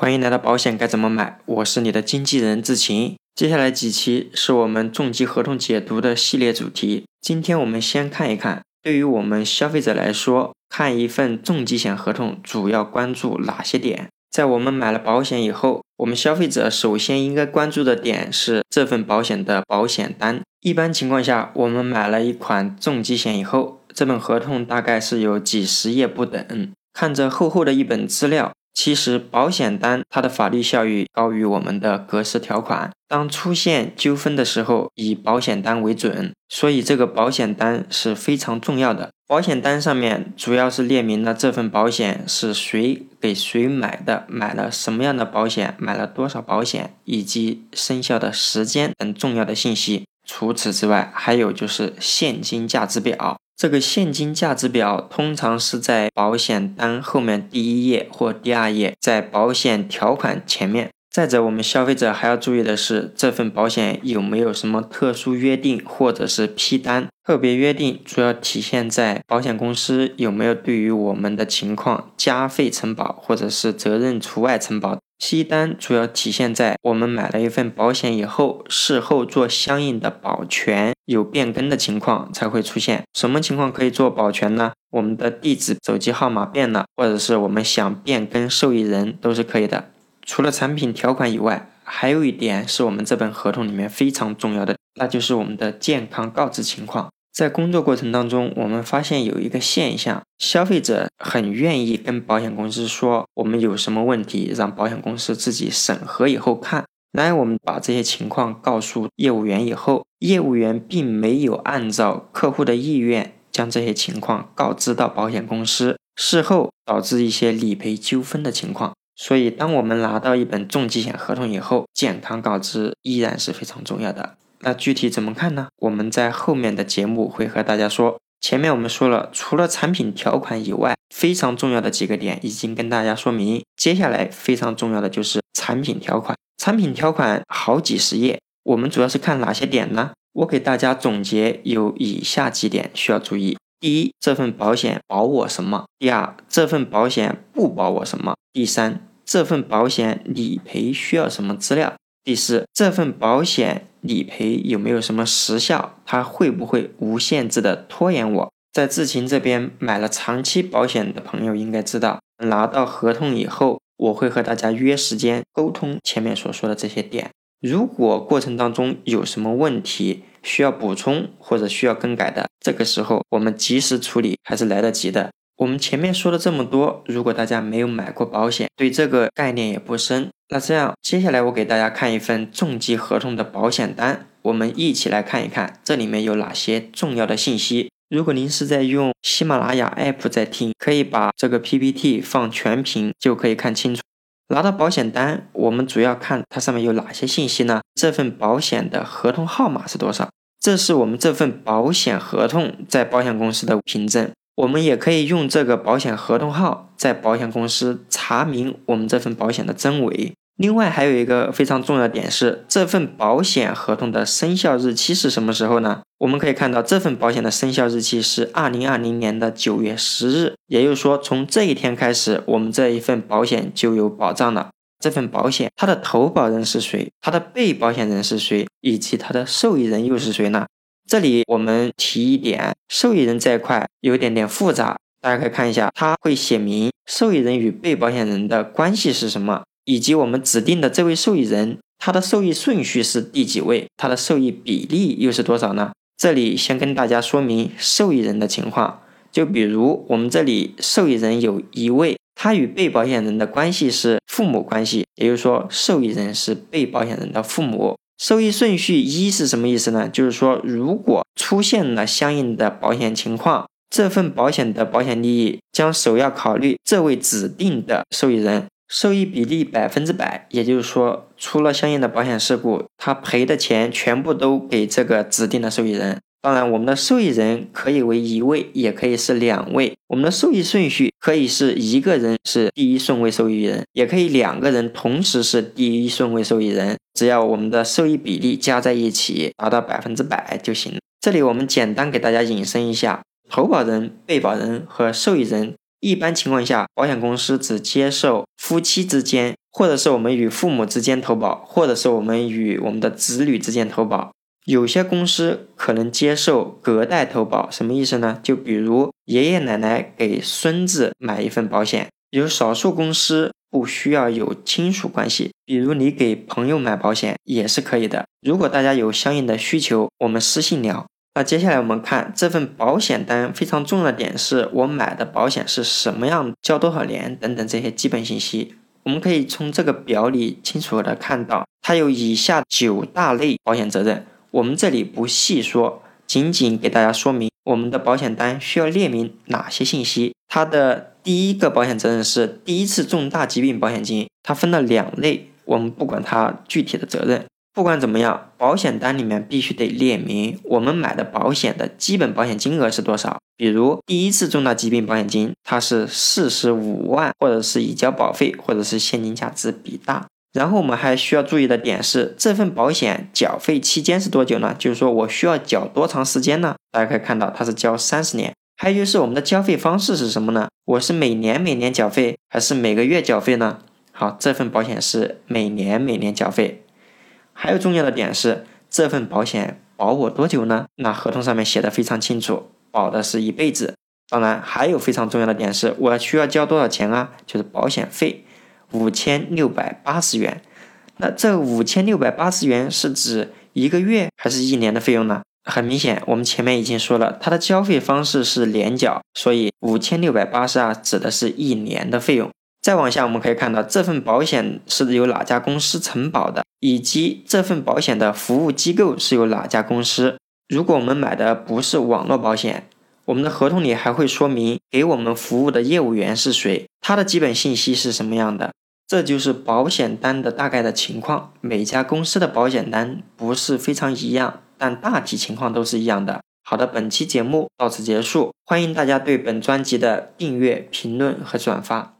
欢迎来到保险该怎么买，我是你的经纪人志晴。接下来几期是我们重疾合同解读的系列主题。今天我们先看一看，对于我们消费者来说，看一份重疾险合同主要关注哪些点？在我们买了保险以后，我们消费者首先应该关注的点是这份保险的保险单。一般情况下，我们买了一款重疾险以后，这本合同大概是有几十页不等。看着厚厚的一本资料，其实保险单它的法律效益高于我们的格式条款。当出现纠纷的时候，以保险单为准，所以这个保险单是非常重要的。保险单上面主要是列明了这份保险是谁给谁买的，买了什么样的保险，买了多少保险，以及生效的时间等重要的信息。除此之外，还有就是现金价值表。这个现金价值表通常是在保险单后面第一页或第二页，在保险条款前面。再者，我们消费者还要注意的是，这份保险有没有什么特殊约定或者是批单？特别约定主要体现在保险公司有没有对于我们的情况加费承保，或者是责任除外承保。批单主要体现在我们买了一份保险以后，事后做相应的保全，有变更的情况才会出现。什么情况可以做保全呢？我们的地址、手机号码变了，或者是我们想变更受益人，都是可以的。除了产品条款以外，还有一点是我们这本合同里面非常重要的，那就是我们的健康告知情况。在工作过程当中，我们发现有一个现象，消费者很愿意跟保险公司说我们有什么问题，让保险公司自己审核以后看。来，我们把这些情况告诉业务员以后，业务员并没有按照客户的意愿将这些情况告知到保险公司，事后导致一些理赔纠纷的情况。所以，当我们拿到一本重疾险合同以后，健康告知依然是非常重要的。那具体怎么看呢？我们在后面的节目会和大家说。前面我们说了，除了产品条款以外，非常重要的几个点已经跟大家说明。接下来非常重要的就是产品条款。产品条款好几十页，我们主要是看哪些点呢？我给大家总结有以下几点需要注意：第一，这份保险保我什么？第二，这份保险不保我什么？第三。这份保险理赔需要什么资料？第四，这份保险理赔有没有什么时效？它会不会无限制的拖延我？在智勤这边买了长期保险的朋友应该知道，拿到合同以后，我会和大家约时间沟通前面所说的这些点。如果过程当中有什么问题需要补充或者需要更改的，这个时候我们及时处理还是来得及的。我们前面说了这么多，如果大家没有买过保险，对这个概念也不深，那这样接下来我给大家看一份重疾合同的保险单，我们一起来看一看这里面有哪些重要的信息。如果您是在用喜马拉雅 app 在听，可以把这个 PPT 放全屏，就可以看清楚。拿到保险单，我们主要看它上面有哪些信息呢？这份保险的合同号码是多少？这是我们这份保险合同在保险公司的凭证。我们也可以用这个保险合同号在保险公司查明我们这份保险的真伪。另外还有一个非常重要点是，这份保险合同的生效日期是什么时候呢？我们可以看到，这份保险的生效日期是二零二零年的九月十日，也就是说，从这一天开始，我们这一份保险就有保障了。这份保险它的投保人是谁？它的被保险人是谁？以及它的受益人又是谁呢？这里我们提一点，受益人这一块有点点复杂，大家可以看一下，它会写明受益人与被保险人的关系是什么，以及我们指定的这位受益人，他的受益顺序是第几位，他的受益比例又是多少呢？这里先跟大家说明受益人的情况，就比如我们这里受益人有一位，他与被保险人的关系是父母关系，也就是说受益人是被保险人的父母。受益顺序一是什么意思呢？就是说，如果出现了相应的保险情况，这份保险的保险利益将首要考虑这位指定的受益人，受益比例百分之百。也就是说，出了相应的保险事故，他赔的钱全部都给这个指定的受益人。当然，我们的受益人可以为一位，也可以是两位。我们的受益顺序可以是一个人是第一顺位受益人，也可以两个人同时是第一顺位受益人。只要我们的受益比例加在一起达到百分之百就行。这里我们简单给大家引申一下：投保人、被保人和受益人，一般情况下，保险公司只接受夫妻之间或者是我们与父母之间投保，或者是我们与我们的子女之间投保。有些公司可能接受隔代投保，什么意思呢？就比如爷爷奶奶给孙子买一份保险，有少数公司不需要有亲属关系，比如你给朋友买保险也是可以的。如果大家有相应的需求，我们私信聊。那接下来我们看这份保险单非常重要的点是我买的保险是什么样，交多少年等等这些基本信息。我们可以从这个表里清楚的看到，它有以下九大类保险责任。我们这里不细说，仅仅给大家说明我们的保险单需要列明哪些信息。它的第一个保险责任是第一次重大疾病保险金，它分了两类，我们不管它具体的责任。不管怎么样，保险单里面必须得列明我们买的保险的基本保险金额是多少。比如第一次重大疾病保险金，它是四十五万，或者是已交保费，或者是现金价值比大。然后我们还需要注意的点是，这份保险缴费期间是多久呢？就是说我需要缴多长时间呢？大家可以看到，它是交三十年。还有就是我们的交费方式是什么呢？我是每年每年缴费，还是每个月缴费呢？好，这份保险是每年每年缴费。还有重要的点是，这份保险保我多久呢？那合同上面写的非常清楚，保的是一辈子。当然，还有非常重要的点是，我需要交多少钱啊？就是保险费。五千六百八十元，那这五千六百八十元是指一个月还是一年的费用呢？很明显，我们前面已经说了，它的交费方式是年缴，所以五千六百八十啊，指的是一年的费用。再往下，我们可以看到这份保险是由哪家公司承保的，以及这份保险的服务机构是由哪家公司。如果我们买的不是网络保险，我们的合同里还会说明给我们服务的业务员是谁，他的基本信息是什么样的。这就是保险单的大概的情况，每家公司的保险单不是非常一样，但大体情况都是一样的。好的，本期节目到此结束，欢迎大家对本专辑的订阅、评论和转发。